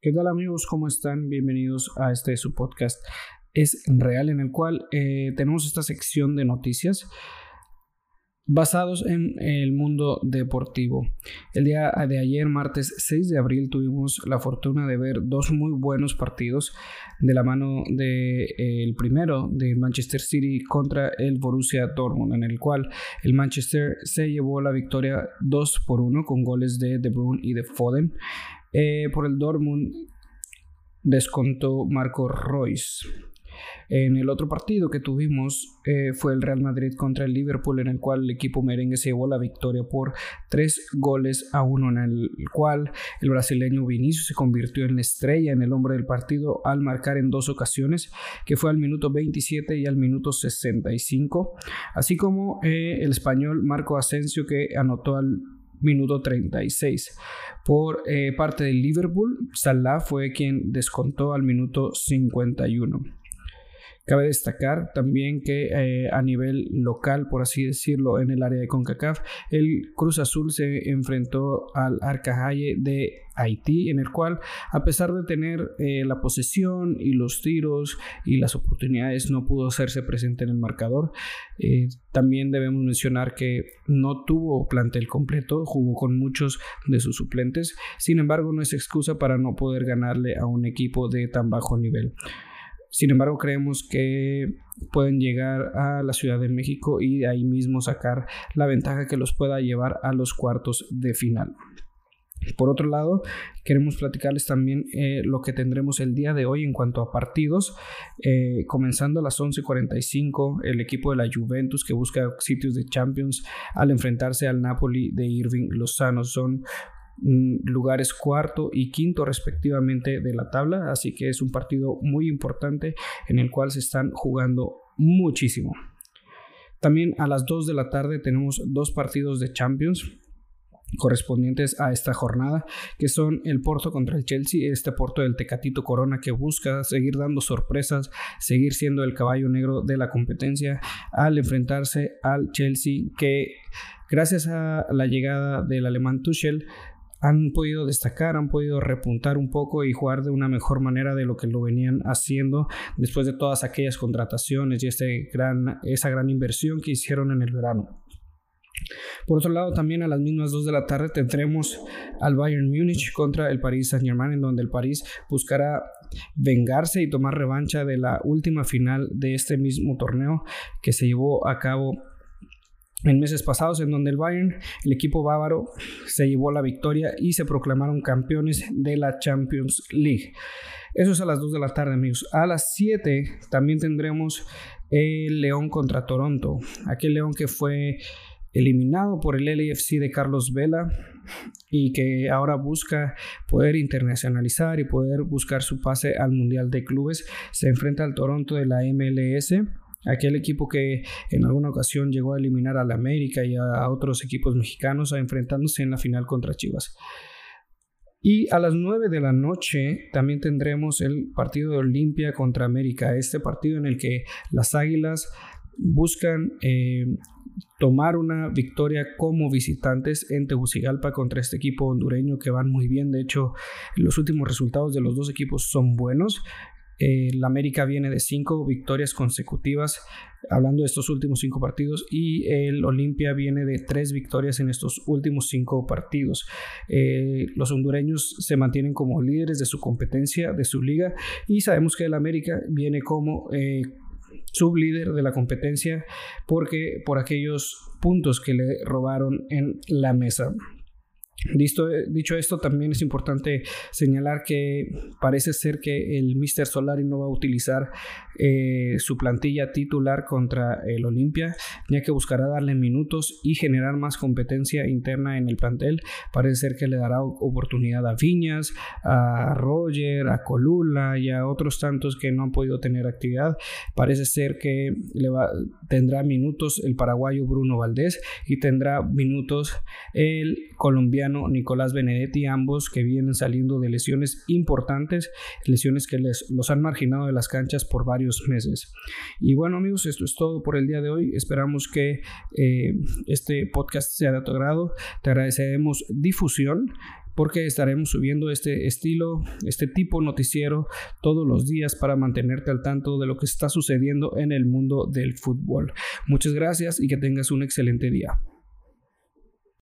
¿Qué tal amigos? ¿Cómo están? Bienvenidos a este su podcast Es Real en el cual eh, tenemos esta sección de noticias basados en el mundo deportivo. El día de ayer, martes 6 de abril, tuvimos la fortuna de ver dos muy buenos partidos de la mano del de, eh, primero de Manchester City contra el Borussia Dortmund, en el cual el Manchester se llevó la victoria 2 por 1 con goles de De Bruyne y de Foden. Eh, por el Dortmund descontó Marco Royce. En el otro partido que tuvimos eh, fue el Real Madrid contra el Liverpool, en el cual el equipo merengue se llevó la victoria por tres goles a uno, en el cual el brasileño Vinicius se convirtió en la estrella, en el hombre del partido, al marcar en dos ocasiones, que fue al minuto 27 y al minuto 65, así como eh, el español Marco Asensio que anotó al minuto 36. Por eh, parte del Liverpool, Salah fue quien descontó al minuto 51. Cabe destacar también que eh, a nivel local, por así decirlo, en el área de CONCACAF, el Cruz Azul se enfrentó al Arcajaye de Haití, en el cual, a pesar de tener eh, la posesión y los tiros y las oportunidades, no pudo hacerse presente en el marcador. Eh, también debemos mencionar que no tuvo plantel completo, jugó con muchos de sus suplentes. Sin embargo, no es excusa para no poder ganarle a un equipo de tan bajo nivel. Sin embargo, creemos que pueden llegar a la Ciudad de México y de ahí mismo sacar la ventaja que los pueda llevar a los cuartos de final. Por otro lado, queremos platicarles también eh, lo que tendremos el día de hoy en cuanto a partidos. Eh, comenzando a las 11:45, el equipo de la Juventus que busca sitios de Champions al enfrentarse al Napoli de Irving Lozano. Son lugares cuarto y quinto respectivamente de la tabla, así que es un partido muy importante en el cual se están jugando muchísimo. También a las 2 de la tarde tenemos dos partidos de Champions correspondientes a esta jornada, que son el Porto contra el Chelsea, este Porto del Tecatito Corona que busca seguir dando sorpresas, seguir siendo el caballo negro de la competencia al enfrentarse al Chelsea que gracias a la llegada del alemán Tuchel han podido destacar, han podido repuntar un poco y jugar de una mejor manera de lo que lo venían haciendo después de todas aquellas contrataciones y este gran, esa gran inversión que hicieron en el verano. Por otro lado, también a las mismas 2 de la tarde tendremos al Bayern Múnich contra el Paris Saint-Germain, en donde el París buscará vengarse y tomar revancha de la última final de este mismo torneo que se llevó a cabo en meses pasados en donde el Bayern, el equipo bávaro, se llevó la victoria y se proclamaron campeones de la Champions League. Eso es a las 2 de la tarde, amigos. A las 7 también tendremos el León contra Toronto. Aquel León que fue eliminado por el LAFC de Carlos Vela y que ahora busca poder internacionalizar y poder buscar su pase al Mundial de Clubes. Se enfrenta al Toronto de la MLS aquel equipo que en alguna ocasión llegó a eliminar al América y a otros equipos mexicanos enfrentándose en la final contra Chivas. Y a las 9 de la noche también tendremos el partido de Olimpia contra América, este partido en el que las Águilas buscan eh, tomar una victoria como visitantes en Tegucigalpa contra este equipo hondureño que van muy bien. De hecho, los últimos resultados de los dos equipos son buenos. El América viene de cinco victorias consecutivas, hablando de estos últimos cinco partidos, y el Olimpia viene de tres victorias en estos últimos cinco partidos. Eh, los hondureños se mantienen como líderes de su competencia, de su liga, y sabemos que el América viene como eh, sublíder de la competencia porque por aquellos puntos que le robaron en la mesa. Dicho, esto, también es importante señalar que parece ser que el Mr. Solari no va a utilizar eh, su plantilla titular contra el Olimpia, ya que buscará darle minutos y generar más competencia interna en el plantel. Parece ser que le dará oportunidad a Viñas, a Roger, a Colula y a otros tantos que no han podido tener actividad. Parece ser que le va, tendrá minutos el paraguayo Bruno Valdés y tendrá minutos el colombiano Nicolás Benedetti, ambos que vienen saliendo de lesiones importantes, lesiones que les, los han marginado de las canchas por varios meses. Y bueno amigos, esto es todo por el día de hoy. Esperamos que eh, este podcast sea de tu agrado. Te agradeceremos difusión porque estaremos subiendo este estilo, este tipo noticiero todos los días para mantenerte al tanto de lo que está sucediendo en el mundo del fútbol. Muchas gracias y que tengas un excelente día.